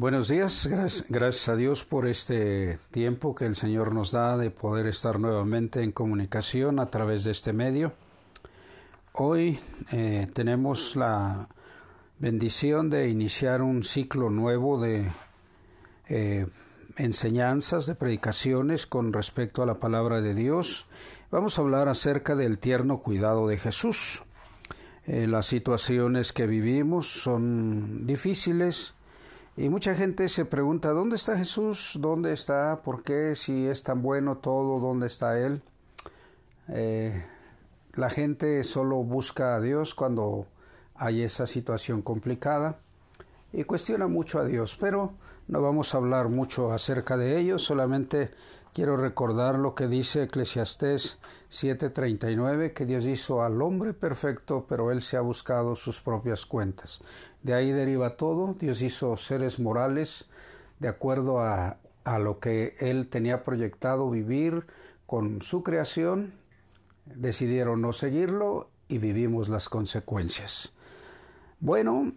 Buenos días, gracias, a Dios por este tiempo que el Señor nos da de poder estar nuevamente en comunicación a través de este medio. Hoy eh, tenemos la bendición de iniciar un ciclo nuevo de eh, enseñanzas, de predicaciones con respecto a la palabra de Dios. Vamos a hablar acerca del tierno cuidado de Jesús. Eh, las situaciones que vivimos son difíciles y mucha gente se pregunta, ¿dónde está Jesús? ¿Dónde está? ¿Por qué? Si es tan bueno todo, ¿dónde está Él? Eh, la gente solo busca a Dios cuando hay esa situación complicada y cuestiona mucho a Dios, pero no vamos a hablar mucho acerca de ello, solamente quiero recordar lo que dice Eclesiastés 7:39, que Dios hizo al hombre perfecto, pero él se ha buscado sus propias cuentas. De ahí deriva todo. Dios hizo seres morales de acuerdo a, a lo que Él tenía proyectado vivir con su creación. Decidieron no seguirlo y vivimos las consecuencias. Bueno,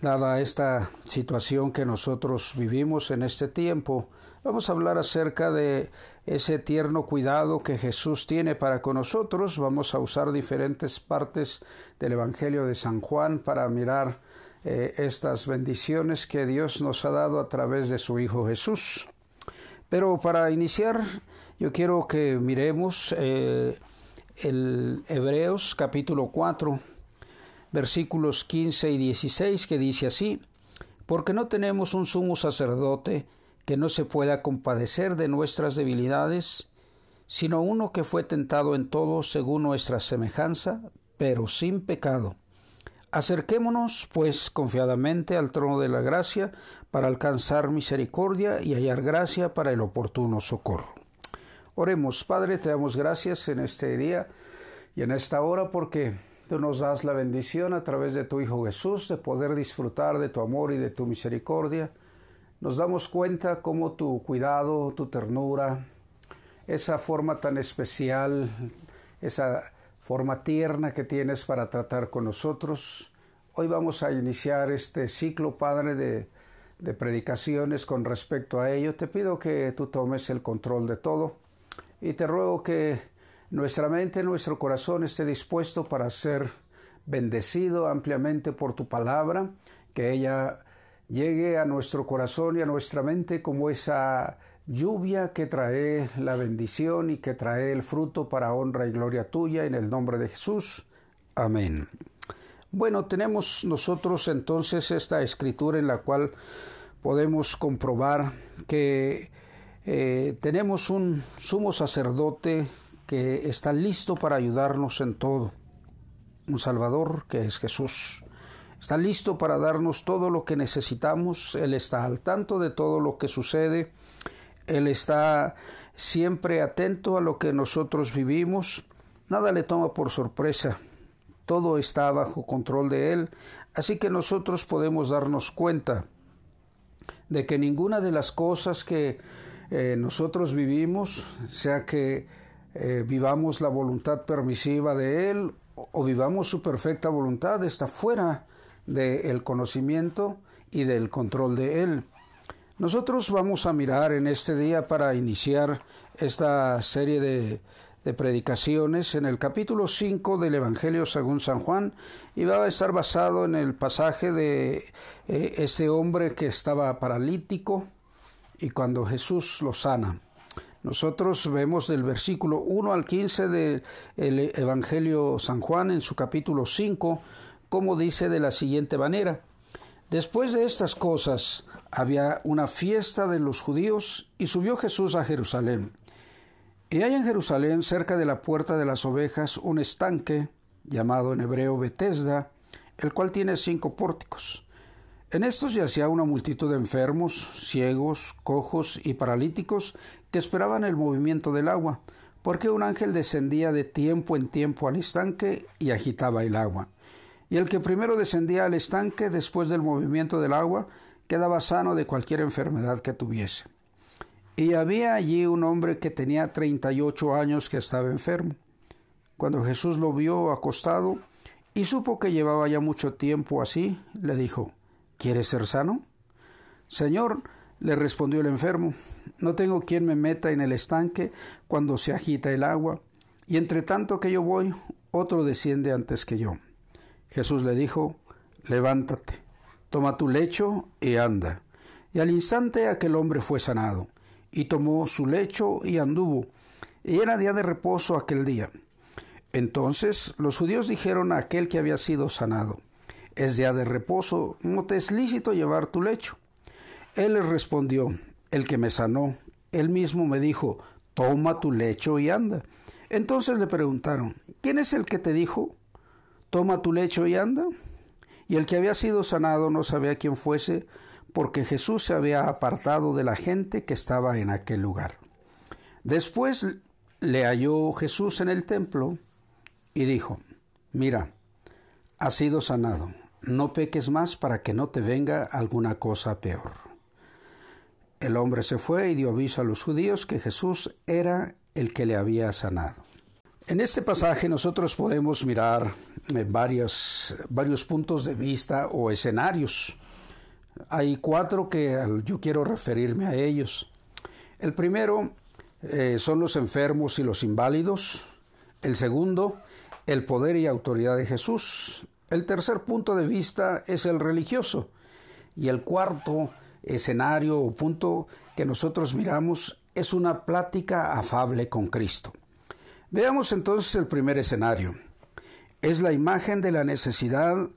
dada esta situación que nosotros vivimos en este tiempo, vamos a hablar acerca de ese tierno cuidado que Jesús tiene para con nosotros. Vamos a usar diferentes partes del Evangelio de San Juan para mirar eh, estas bendiciones que Dios nos ha dado a través de su Hijo Jesús. Pero para iniciar, yo quiero que miremos eh, el Hebreos capítulo 4, versículos 15 y 16, que dice así, porque no tenemos un sumo sacerdote que no se pueda compadecer de nuestras debilidades, sino uno que fue tentado en todo según nuestra semejanza, pero sin pecado. Acerquémonos, pues, confiadamente al trono de la gracia para alcanzar misericordia y hallar gracia para el oportuno socorro. Oremos, Padre, te damos gracias en este día y en esta hora porque tú nos das la bendición a través de tu Hijo Jesús de poder disfrutar de tu amor y de tu misericordia nos damos cuenta cómo tu cuidado, tu ternura, esa forma tan especial, esa forma tierna que tienes para tratar con nosotros. Hoy vamos a iniciar este ciclo, Padre, de, de predicaciones con respecto a ello. Te pido que tú tomes el control de todo y te ruego que nuestra mente, nuestro corazón esté dispuesto para ser bendecido ampliamente por tu palabra, que ella llegue a nuestro corazón y a nuestra mente como esa lluvia que trae la bendición y que trae el fruto para honra y gloria tuya en el nombre de Jesús. Amén. Bueno, tenemos nosotros entonces esta escritura en la cual podemos comprobar que eh, tenemos un sumo sacerdote que está listo para ayudarnos en todo, un Salvador que es Jesús. Está listo para darnos todo lo que necesitamos. Él está al tanto de todo lo que sucede. Él está siempre atento a lo que nosotros vivimos. Nada le toma por sorpresa. Todo está bajo control de Él. Así que nosotros podemos darnos cuenta de que ninguna de las cosas que eh, nosotros vivimos, sea que eh, vivamos la voluntad permisiva de Él o vivamos su perfecta voluntad, está fuera del conocimiento y del control de él. Nosotros vamos a mirar en este día para iniciar esta serie de, predicaciones en el capítulo 5 del Evangelio según San Juan y va a estar basado en el pasaje de eh, este hombre que estaba paralítico y cuando Jesús lo sana. Nosotros vemos del versículo 1 al 15 del Evangelio San Juan en su capítulo 5 como dice de la siguiente manera. Después de estas cosas había una fiesta de los judíos y subió Jesús a Jerusalén. Y hay en Jerusalén, cerca de la puerta de las ovejas, un estanque, llamado en hebreo Betesda, el cual tiene cinco pórticos. En estos yacía una multitud de enfermos, ciegos, cojos y paralíticos que esperaban el movimiento del agua, porque un ángel descendía de tiempo en tiempo al estanque y agitaba el agua y el que primero descendía al estanque después del movimiento del agua quedaba sano de cualquier enfermedad que tuviese. Y había allí un hombre que tenía treinta y ocho años que estaba enfermo. Cuando Jesús lo vio acostado y supo que llevaba ya mucho tiempo así, le dijo, ¿Quieres ser sano? Señor, le respondió el enfermo, no tengo quien me meta en el estanque cuando se agita el agua, y entre tanto que yo voy, otro desciende antes que yo. Jesús le dijo, levántate, toma tu lecho y anda. Y al instante aquel hombre fue sanado, y tomó su lecho y anduvo, y era día de reposo aquel día. Entonces los judíos dijeron a aquel que había sido sanado, es día de reposo, no te es lícito llevar tu lecho. Él les respondió, el que me sanó, él mismo me dijo, toma tu lecho y anda. Entonces le preguntaron, ¿quién es el que te dijo, toma tu lecho y anda? Y el que había sido sanado no sabía quién fuese, porque Jesús se había apartado de la gente que estaba en aquel lugar. Después le halló Jesús en el templo y dijo, mira, has sido sanado, no peques más para que no te venga alguna cosa peor. El hombre se fue y dio aviso a los judíos que Jesús era el que le había sanado. En este pasaje nosotros podemos mirar eh, varios, varios puntos de vista o escenarios. Hay cuatro que yo quiero referirme a ellos. El primero eh, son los enfermos y los inválidos. El segundo, el poder y autoridad de Jesús. El tercer punto de vista es el religioso. Y el cuarto escenario o punto que nosotros miramos es una plática afable con Cristo. Veamos entonces el primer escenario. Es la imagen de la necesidad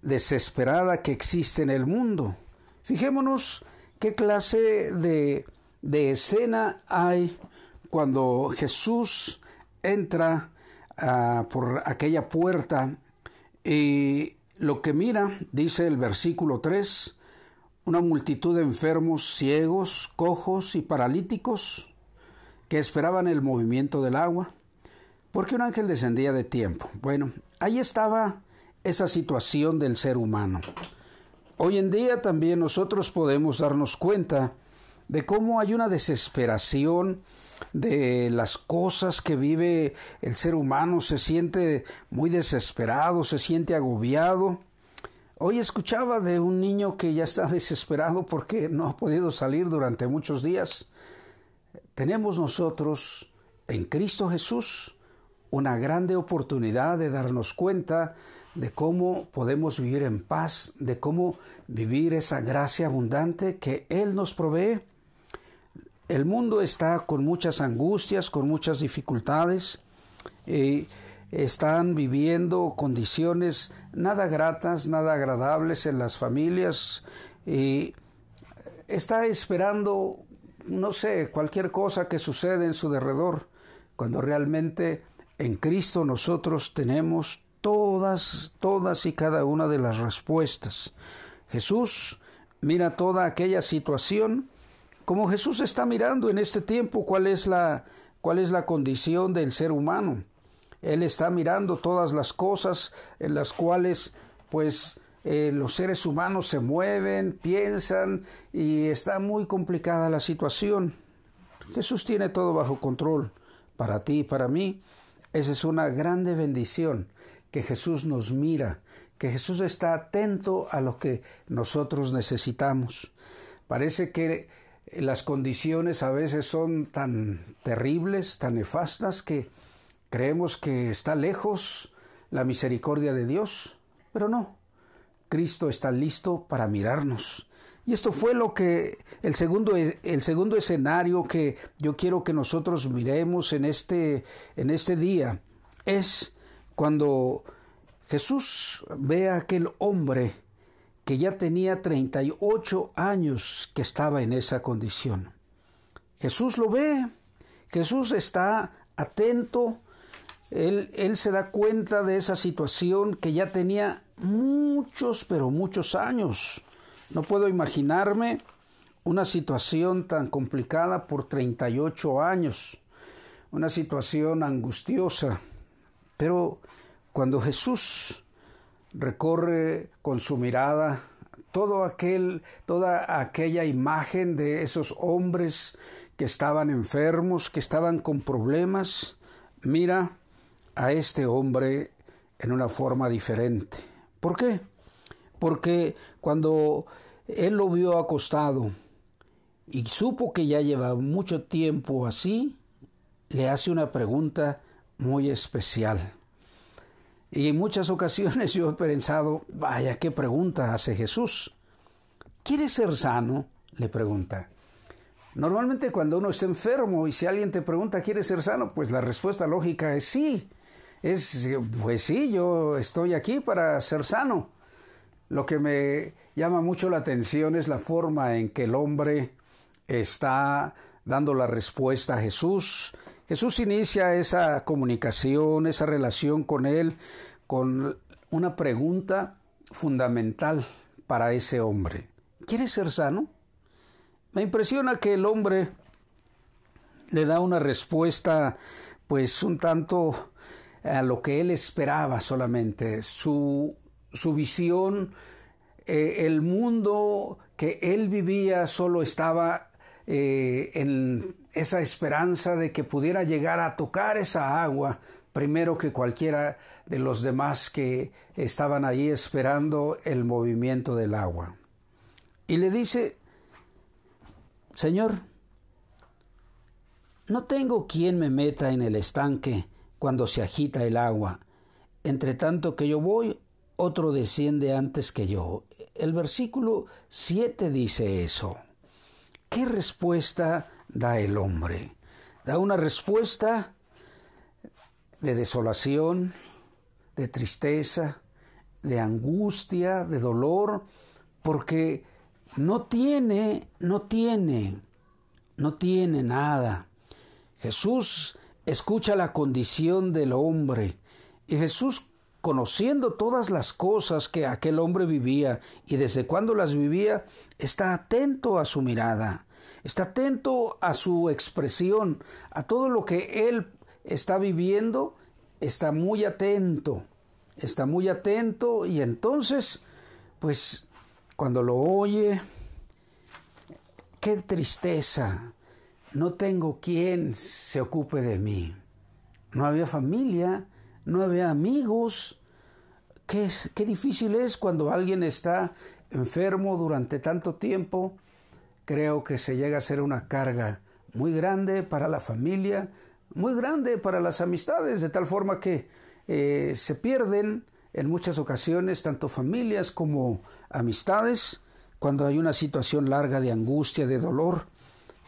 desesperada que existe en el mundo. Fijémonos qué clase de, de escena hay cuando Jesús entra ah, por aquella puerta y lo que mira, dice el versículo 3, una multitud de enfermos, ciegos, cojos y paralíticos que esperaban el movimiento del agua, porque un ángel descendía de tiempo. Bueno, ahí estaba esa situación del ser humano. Hoy en día también nosotros podemos darnos cuenta de cómo hay una desesperación de las cosas que vive el ser humano, se siente muy desesperado, se siente agobiado, Hoy escuchaba de un niño que ya está desesperado porque no ha podido salir durante muchos días. Tenemos nosotros en Cristo Jesús una grande oportunidad de darnos cuenta de cómo podemos vivir en paz, de cómo vivir esa gracia abundante que Él nos provee. El mundo está con muchas angustias, con muchas dificultades. Y están viviendo condiciones nada gratas, nada agradables en las familias y está esperando, no sé, cualquier cosa que suceda en su derredor, cuando realmente en Cristo nosotros tenemos todas, todas y cada una de las respuestas. Jesús mira toda aquella situación como Jesús está mirando en este tiempo cuál es la, cuál es la condición del ser humano. Él está mirando todas las cosas en las cuales pues eh, los seres humanos se mueven, piensan y está muy complicada la situación. Jesús tiene todo bajo control para ti y para mí. Esa es una grande bendición que Jesús nos mira, que Jesús está atento a lo que nosotros necesitamos. Parece que las condiciones a veces son tan terribles, tan nefastas, que Creemos que está lejos la misericordia de Dios, pero no. Cristo está listo para mirarnos. Y esto fue lo que el segundo, el segundo escenario que yo quiero que nosotros miremos en este, en este día es cuando Jesús ve a aquel hombre que ya tenía 38 años que estaba en esa condición. Jesús lo ve, Jesús está atento, él, se da cuenta de esa situación que ya tenía muchos, pero muchos años. No puedo imaginarme una situación tan complicada por 38 años, una situación angustiosa. Pero cuando Jesús recorre con su mirada todo aquel, toda aquella imagen de esos hombres que estaban enfermos, que estaban con problemas, mira a este hombre en una forma diferente. ¿Por qué? Porque cuando él lo vio acostado y supo que ya lleva mucho tiempo así, le hace una pregunta muy especial. Y en muchas ocasiones yo he pensado, vaya, qué pregunta hace Jesús. ¿Quieres ser sano? le pregunta. Normalmente cuando uno está enfermo y si alguien te pregunta, ¿quieres ser sano? Pues la respuesta lógica es sí. Es, pues sí, yo estoy aquí para ser sano. Lo que me llama mucho la atención es la forma en que el hombre está dando la respuesta a Jesús. Jesús inicia esa comunicación, esa relación con él, con una pregunta fundamental para ese hombre. ¿Quieres ser sano? Me impresiona que el hombre le da una respuesta pues un tanto a lo que él esperaba solamente. Su, su visión, eh, el mundo que él vivía solo estaba eh, en esa esperanza de que pudiera llegar a tocar esa agua primero que cualquiera de los demás que estaban allí esperando el movimiento del agua. Y le dice, Señor, no tengo quien me meta en el estanque cuando se agita el agua. Entre tanto que yo voy, otro desciende antes que yo. El versículo 7 dice eso. ¿Qué respuesta da el hombre? Da una respuesta de desolación, de tristeza, de angustia, de dolor, porque no tiene, no tiene, no tiene nada. Jesús escucha la condición del hombre y Jesús conociendo todas las cosas que aquel hombre vivía y desde cuándo las vivía, está atento a su mirada, está atento a su expresión, a todo lo que él está viviendo, está muy atento, está muy atento y entonces, pues cuando lo oye, qué tristeza, no tengo quien se ocupe de mí. No había familia, había amigos. Qué, qué difícil es cuando alguien está enfermo durante tanto tiempo. Creo que se llega a ser una carga muy grande para la familia, muy grande para las amistades, de tal forma que eh, se pierden en muchas ocasiones tanto familias como amistades cuando hay una situación larga de angustia, de dolor.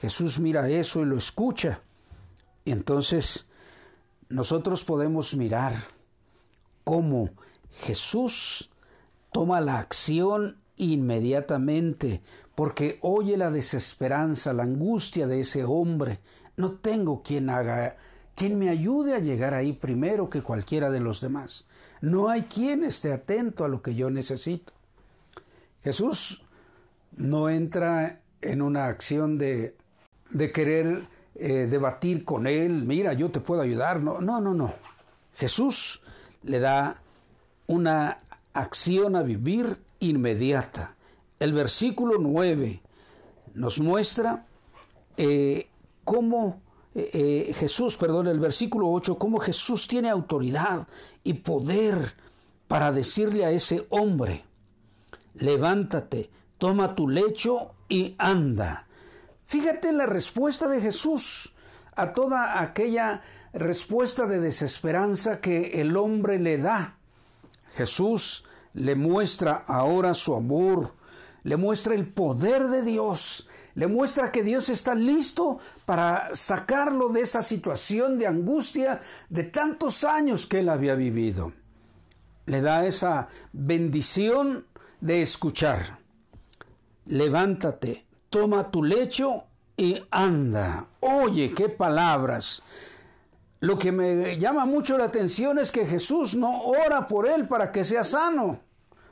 Jesús mira eso y lo escucha. Y entonces nosotros podemos mirar cómo Jesús toma la acción inmediatamente porque oye la desesperanza, la angustia de ese hombre. No tengo quien haga, quien me ayude a llegar ahí primero que cualquiera de los demás. No hay quien esté atento a lo que yo necesito. Jesús no entra en una acción de, de querer eh, debatir con él, mira, yo te puedo ayudar. No, no, no. Jesús le da una acción a vivir inmediata. El versículo 9 nos muestra eh, cómo eh, Jesús, perdón, el versículo 8, cómo Jesús tiene autoridad y poder para decirle a ese hombre, levántate, toma tu lecho y anda. Fíjate la respuesta de Jesús a toda aquella respuesta de desesperanza que el hombre le da. Jesús le muestra ahora su amor, le muestra el poder de Dios, le muestra que Dios está listo para sacarlo de esa situación de angustia de tantos años que él había vivido. Le da esa bendición de escuchar. Levántate, toma tu lecho y anda. Oye, qué palabras. Lo que me llama mucho la atención es que Jesús no ora por él para que sea sano.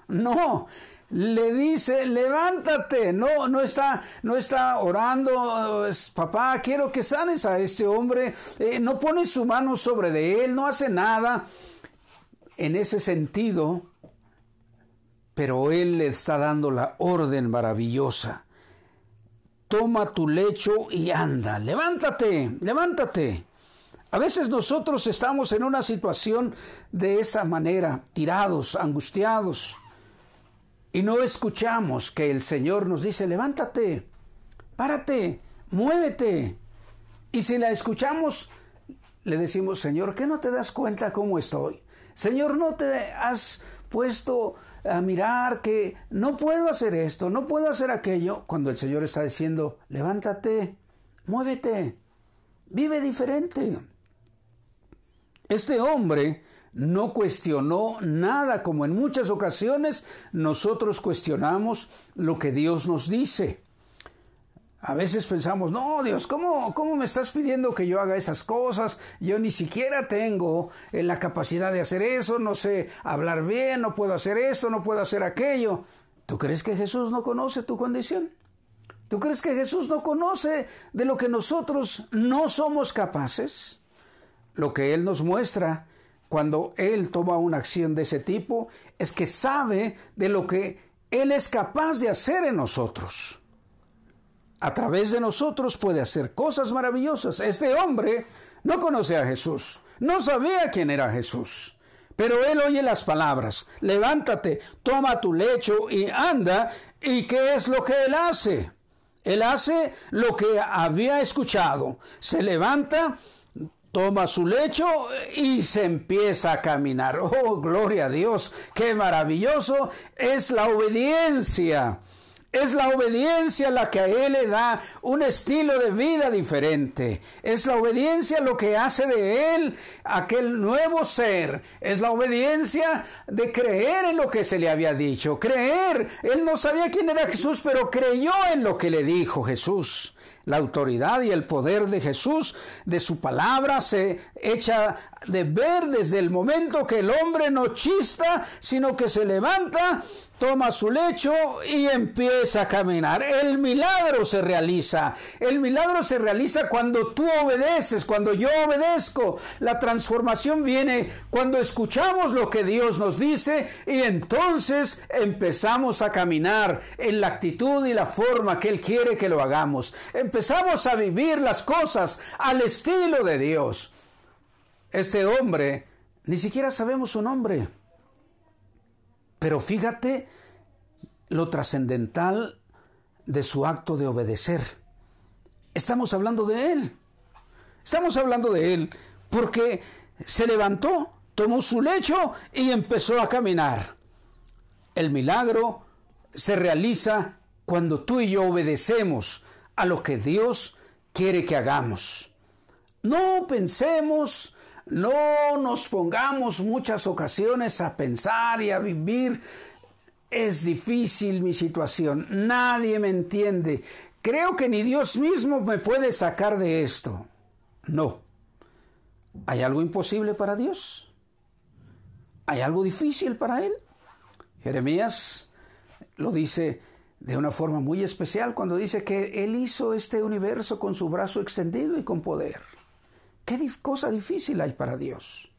No, le dice, levántate. No, no está, no está orando, papá, quiero que sanes a este hombre. Eh, no pone su mano sobre de él, no hace nada. En ese sentido, pero él le está dando la orden maravillosa. Toma tu lecho y anda. Levántate, levántate. A veces nosotros estamos en una situación de esa manera, tirados, angustiados y no escuchamos que el Señor nos dice, levántate, párate, muévete. Y si la escuchamos, le decimos, Señor, ¿qué no te das cuenta cómo estoy? Señor, ¿no te has puesto a mirar que no puedo hacer esto, no puedo hacer aquello? Cuando el Señor está diciendo, levántate, muévete, vive diferente. Este hombre no cuestionó nada, como en muchas ocasiones nosotros cuestionamos lo que Dios nos dice. A veces pensamos, no, Dios, ¿cómo, ¿cómo me estás pidiendo que yo haga esas cosas? Yo ni siquiera tengo eh, la capacidad de hacer eso, no sé hablar bien, no puedo hacer esto, no puedo hacer aquello. ¿Tú crees que Jesús no conoce tu condición? ¿Tú crees que Jesús no conoce de lo que nosotros no somos capaces? Lo que Él nos muestra cuando Él toma una acción de ese tipo es que sabe de lo que Él es capaz de hacer en nosotros a través de nosotros puede hacer cosas maravillosas. Este hombre no conoce a Jesús, no sabía quién era Jesús. Pero él oye las palabras, levántate, toma tu lecho y anda. ¿Y qué es lo que él hace? Él hace lo que había escuchado. Se levanta, toma su lecho y se empieza a caminar. Oh, gloria a Dios, qué maravilloso es la obediencia. Es la obediencia la que a Él le da un estilo de vida diferente. Es la obediencia lo que hace de Él aquel nuevo ser. Es la obediencia de creer en lo que se le había dicho. Creer. Él no sabía quién era Jesús, pero creyó en lo que le dijo Jesús. La autoridad y el poder de Jesús, de su palabra, se echa de ver desde el momento que el hombre no chista, sino que se levanta toma su lecho y empieza a caminar. El milagro se realiza. El milagro se realiza cuando tú obedeces, cuando yo obedezco. La transformación viene cuando escuchamos lo que Dios nos dice y entonces empezamos a caminar en la actitud y la forma que Él quiere que lo hagamos. Empezamos a vivir las cosas al estilo de Dios. Este hombre, ni siquiera sabemos su nombre. Pero fíjate lo trascendental de su acto de obedecer. Estamos hablando de Él. Estamos hablando de Él porque se levantó, tomó su lecho y empezó a caminar. El milagro se realiza cuando tú y yo obedecemos a lo que Dios quiere que hagamos. No pensemos no nos pongamos muchas ocasiones a pensar y a vivir. Es difícil mi situación. Nadie me entiende. Creo que ni Dios mismo me puede sacar de esto. No. ¿Hay algo imposible para Dios? ¿Hay algo difícil para Él? Jeremías lo dice de una forma muy especial cuando dice que Él hizo este universo con su brazo extendido y con poder. ¿Qué cosa difícil hay para Dios?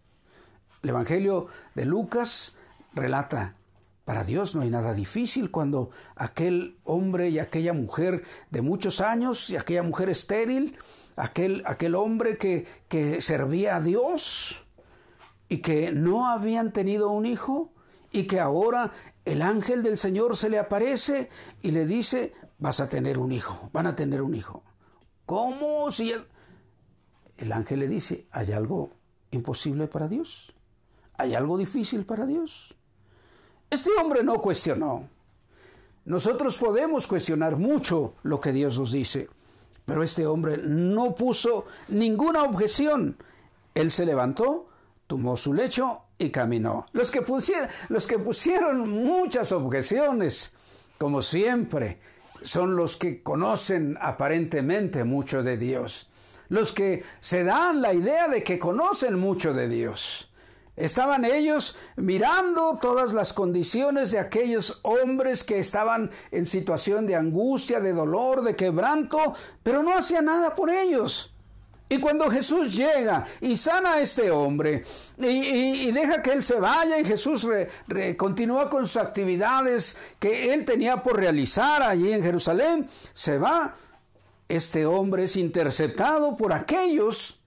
El Evangelio de Lucas relata, para Dios no hay nada difícil cuando aquel hombre y aquella mujer de muchos años y aquella mujer estéril, aquel, aquel hombre que, que servía a Dios y que no habían tenido un hijo y que ahora el ángel del Señor se le aparece y le dice, vas a tener un hijo, van a tener un hijo. ¿Cómo? Si el ángel le dice, ¿hay algo imposible para Dios? ¿Hay algo difícil para Dios? Este hombre no cuestionó. Nosotros podemos cuestionar mucho lo que Dios nos dice, pero este hombre no puso ninguna objeción. Él se levantó, tomó su lecho y caminó. Los que pusieron, los que pusieron muchas objeciones, como siempre, son los que conocen aparentemente mucho de Dios los que se dan la idea de que conocen mucho de Dios. Estaban ellos mirando todas las condiciones de aquellos hombres que estaban en situación de angustia, de dolor, de quebranto, pero no hacía nada por ellos. Y cuando Jesús llega y sana a este hombre y, deja que él se vaya y Jesús continúa con sus actividades que él tenía por realizar allí en Jerusalén, se va este hombre es interceptado por aquellos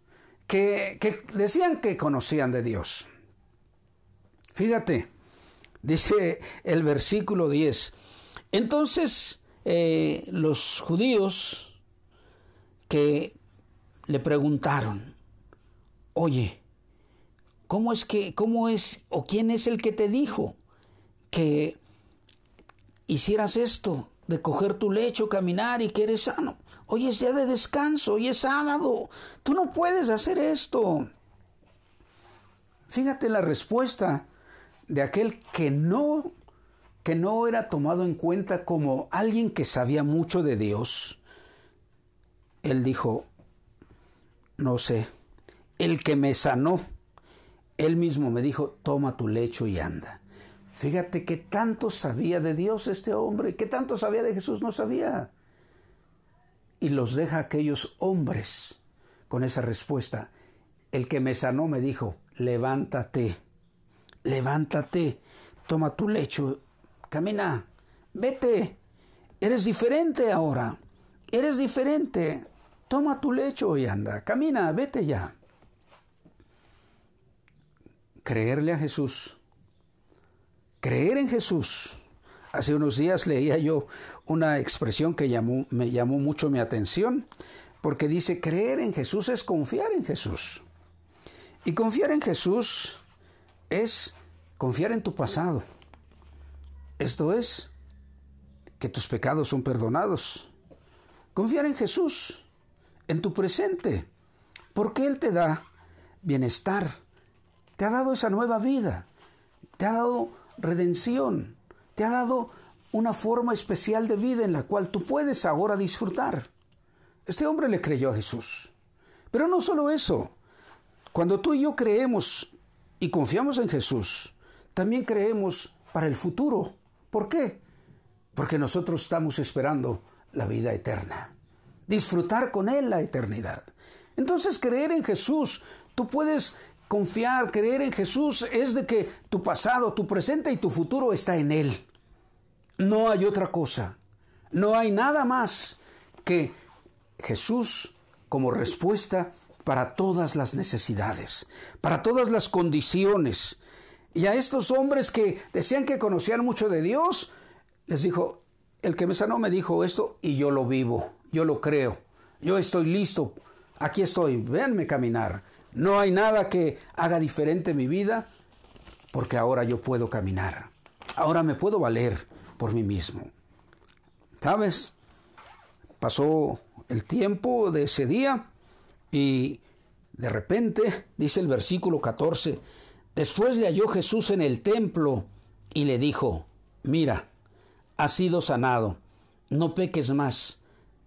que, decían que conocían de Dios. Fíjate, Dice el versículo 10. Entonces eh, los judíos que le preguntaron, oye, ¿cómo es que, cómo es, o quién es el que te dijo que hicieras esto, de coger tu lecho, caminar y que eres sano? Hoy es día de descanso, hoy es sábado, tú no puedes hacer esto. Fíjate la respuesta de aquel que no que no era tomado en cuenta como alguien que sabía mucho de Dios. Él dijo, no sé, el que me sanó, él mismo me dijo, toma tu lecho y anda. Fíjate que tanto sabía de Dios este hombre, que tanto sabía de Jesús, no sabía. Y los deja aquellos hombres con esa respuesta. El que me sanó me dijo, levántate, levántate, toma tu lecho, camina, vete, eres diferente ahora, eres diferente, toma tu lecho y anda, camina, vete ya. Creerle a Jesús, creer en Jesús. Hace unos días leía yo una expresión que llamó, me llamó mucho mi atención, porque dice, creer en Jesús es confiar en Jesús. Y confiar en Jesús es confiar en tu pasado. Esto es, que tus pecados son perdonados. Confiar en Jesús, en tu presente, porque Él te da bienestar, te ha dado esa nueva vida, te ha dado redención, te ha dado una forma especial de vida en la cual tú puedes ahora disfrutar. Este hombre le creyó a Jesús. Pero no solo eso, cuando tú y yo creemos y confiamos en Jesús, también creemos para el futuro. ¿Por qué? Porque nosotros estamos esperando la vida eterna, disfrutar con Él la eternidad. Entonces creer en Jesús, tú puedes confiar, creer en Jesús es de que tu pasado, tu presente y tu futuro está en Él. No hay otra cosa, no hay nada más que Jesús como respuesta para todas las necesidades, para todas las condiciones. Y a estos hombres que decían que conocían mucho de Dios, les dijo, el que me sanó me dijo esto y yo lo vivo, yo lo creo, yo estoy listo, aquí estoy, véanme caminar. No hay nada que haga diferente mi vida porque ahora yo puedo caminar, ahora me puedo valer por mí mismo. ¿Sabes? Pasó el tiempo de ese día y de repente, dice el versículo 14, después le halló Jesús en el templo y le dijo, mira, has sido sanado, no peques más,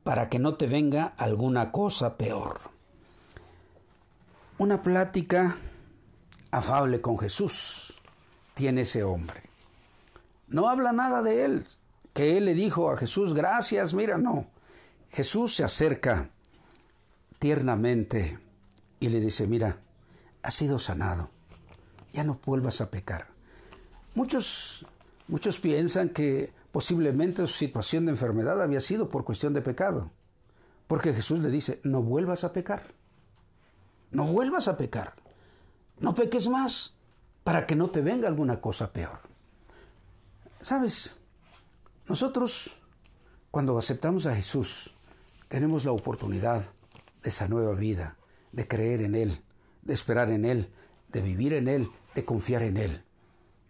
para que no te venga alguna cosa peor. Una plática afable con Jesús tiene ese hombre. No habla nada de él, que él le dijo a Jesús, gracias, mira, no. Jesús se acerca tiernamente y le dice, mira, has sido sanado, ya no vuelvas a pecar. Muchos, muchos piensan que posiblemente su situación de enfermedad había sido por cuestión de pecado, porque Jesús le dice, no vuelvas a pecar, no vuelvas a pecar, no peques más para que no te venga alguna cosa peor. ¿Sabes? Nosotros, cuando aceptamos a Jesús, tenemos la oportunidad de esa nueva vida, de creer en Él, de esperar en Él, de vivir en Él, de confiar en Él.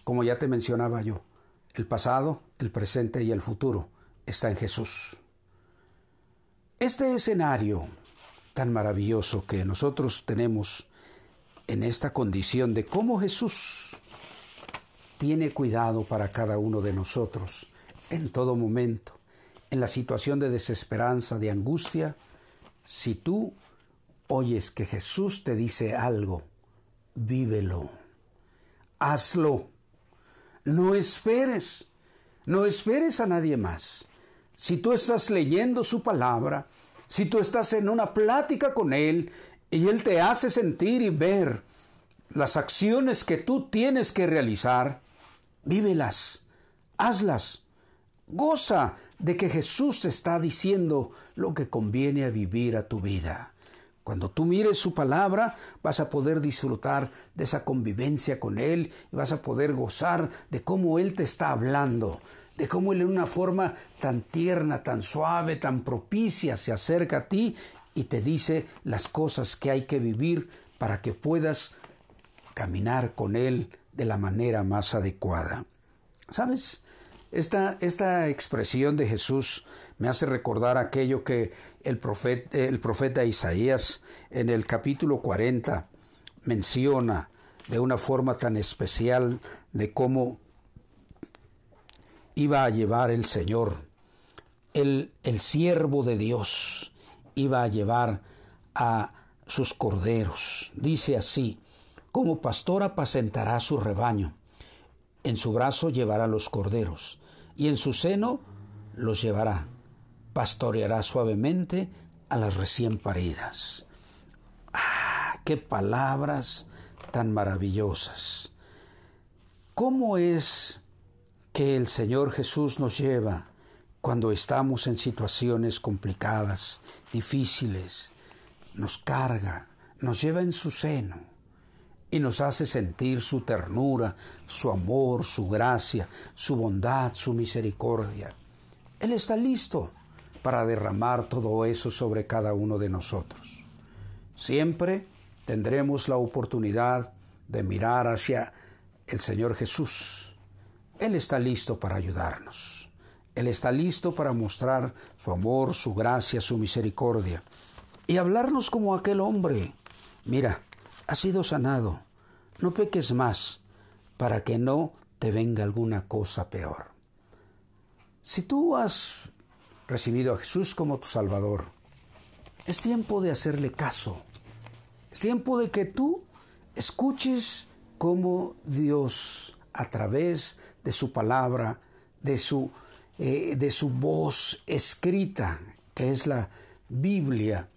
Como ya te mencionaba yo, el pasado, el presente y el futuro está en Jesús. Este escenario tan maravilloso que nosotros tenemos en esta condición de cómo Jesús tiene cuidado para cada uno de nosotros en todo momento, en la situación de desesperanza, de angustia, si tú oyes que Jesús te dice algo, vívelo, hazlo. No esperes, no esperes a nadie más. Si tú estás leyendo su palabra, si tú estás en una plática con Él y Él te hace sentir y ver las acciones que tú tienes que realizar, vívelas, hazlas, goza de que Jesús te está diciendo lo que conviene a vivir a tu vida. Cuando tú mires su palabra, vas a poder disfrutar de esa convivencia con Él y vas a poder gozar de cómo Él te está hablando, de cómo Él en una forma tan tierna, tan suave, tan propicia se acerca a ti y te dice las cosas que hay que vivir para que puedas caminar con Él de la manera más adecuada. ¿Sabes? Esta, esta, expresión de Jesús me hace recordar aquello que el profeta, el profeta Isaías en el capítulo 40 menciona de una forma tan especial de cómo iba a llevar el Señor, el, el siervo de Dios, iba a llevar a sus corderos. Dice así, como pastor apacentará su rebaño, en su brazo llevará los corderos, y en su seno los llevará, pastoreará suavemente a las recién paridas. ¡Ah! ¡Qué palabras tan maravillosas! ¿Cómo es que el Señor Jesús nos lleva cuando estamos en situaciones complicadas, difíciles, nos carga, nos lleva en su seno y nos hace sentir su ternura, su amor, su gracia, su bondad, su misericordia. Él está listo para derramar todo eso sobre cada uno de nosotros. Siempre tendremos la oportunidad de mirar hacia el Señor Jesús. Él está listo para ayudarnos. Él está listo para mostrar su amor, su gracia, su misericordia y hablarnos como aquel hombre. Mira, has sido sanado, no peques más para que no te venga alguna cosa peor. Si tú has recibido a Jesús como tu Salvador, es tiempo de hacerle caso. Es tiempo de que tú escuches cómo Dios, a través de su palabra, de su eh, de su voz escrita, que es la Biblia,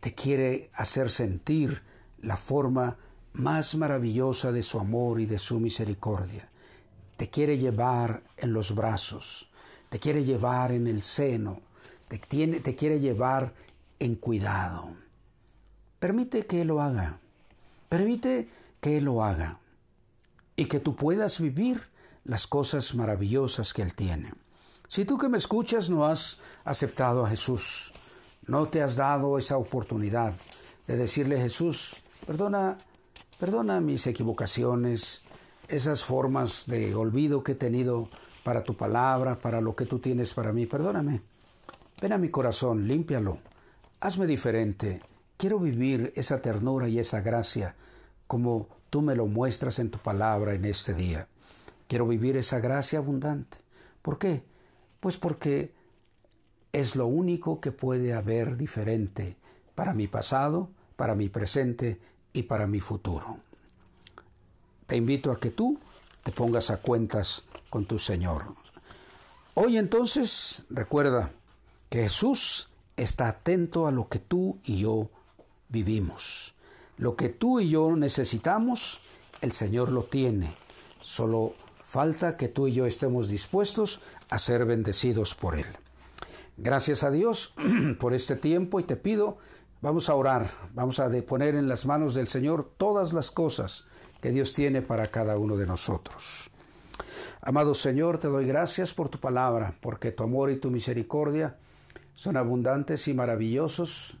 te quiere hacer sentir la forma más maravillosa de su amor y de su misericordia. Te quiere llevar en los brazos, te quiere llevar en el seno, te, tiene, te quiere llevar en cuidado. Permite que Él lo haga, permite que Él lo haga y que tú puedas vivir las cosas maravillosas que Él tiene. Si tú que me escuchas no has aceptado a Jesús, no te has dado esa oportunidad de decirle Jesús, perdona, perdona mis equivocaciones, esas formas de olvido que he tenido para tu palabra, para lo que tú tienes para mí, perdóname. Ven a mi corazón, límpialo, hazme diferente. Quiero vivir esa ternura y esa gracia como tú me lo muestras en tu palabra en este día. Quiero vivir esa gracia abundante. ¿Por qué? Pues porque es lo único que puede haber diferente para mi pasado, para mi presente y para mi futuro. Te invito a que tú te pongas a cuentas con tu Señor. Hoy entonces recuerda que Jesús está atento a lo que tú y yo vivimos. Lo que tú y yo necesitamos, el Señor lo tiene. Solo falta que tú y yo estemos dispuestos a ser bendecidos por Él. Gracias a Dios por este tiempo y te pido, vamos a orar, vamos a poner en las manos del Señor todas las cosas que Dios tiene para cada uno de nosotros. Amado Señor, te doy gracias por tu palabra, porque tu amor y tu misericordia son abundantes y maravillosos.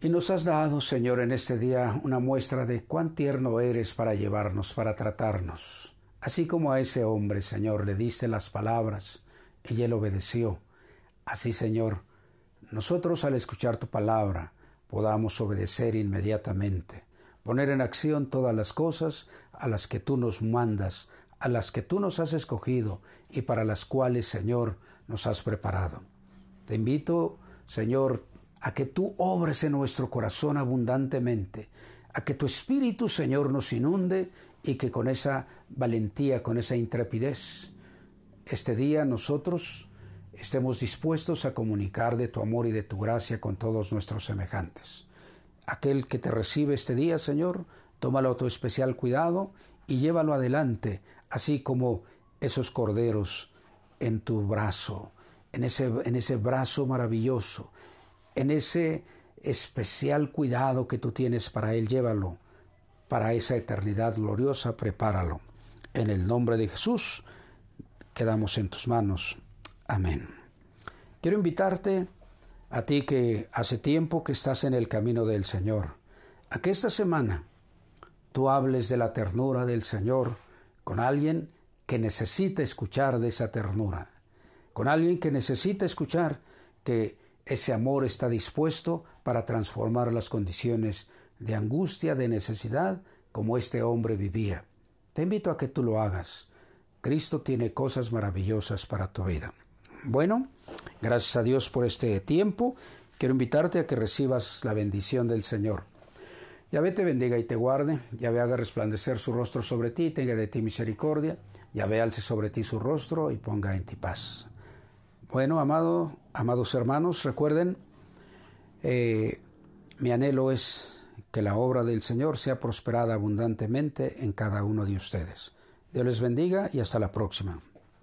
Y nos has dado, Señor, en este día una muestra de cuán tierno eres para llevarnos, para tratarnos. Así como a ese hombre, Señor, le diste las palabras y él obedeció. Así, Señor, nosotros al escuchar tu palabra podamos obedecer inmediatamente, poner en acción todas las cosas a las que tú nos mandas, a las que tú nos has escogido y para las cuales, Señor, nos has preparado. Te invito, Señor, a que tú obres en nuestro corazón abundantemente, a que tu Espíritu, Señor, nos inunde y que con esa valentía, con esa intrepidez, este día nosotros estemos dispuestos a comunicar de tu amor y de tu gracia con todos nuestros semejantes. Aquel que te recibe este día, Señor, tómalo a tu especial cuidado y llévalo adelante, así como esos corderos en tu brazo, en ese, en ese brazo maravilloso, en ese especial cuidado que tú tienes para él, llévalo para esa eternidad gloriosa, prepáralo. En el nombre de Jesús, quedamos en tus manos. Amén. Quiero invitarte a ti que hace tiempo que estás en el camino del Señor, a que esta semana tú hables de la ternura del Señor con alguien que necesita escuchar de esa ternura, con alguien que necesita escuchar que ese amor está dispuesto para transformar las condiciones de angustia, de necesidad, como este hombre vivía. Te invito a que tú lo hagas. Cristo tiene cosas maravillosas para tu vida. Bueno, gracias a Dios por este tiempo. Quiero invitarte a que recibas la bendición del Señor. Yahvé te bendiga y te guarde, Yahvé haga resplandecer su rostro sobre ti, tenga de ti misericordia, Yahvé alce sobre ti su rostro y ponga en ti paz. Bueno, amado, amados hermanos, recuerden, eh, mi anhelo es que la obra del Señor sea prosperada abundantemente en cada uno de ustedes. Dios les bendiga y hasta la próxima.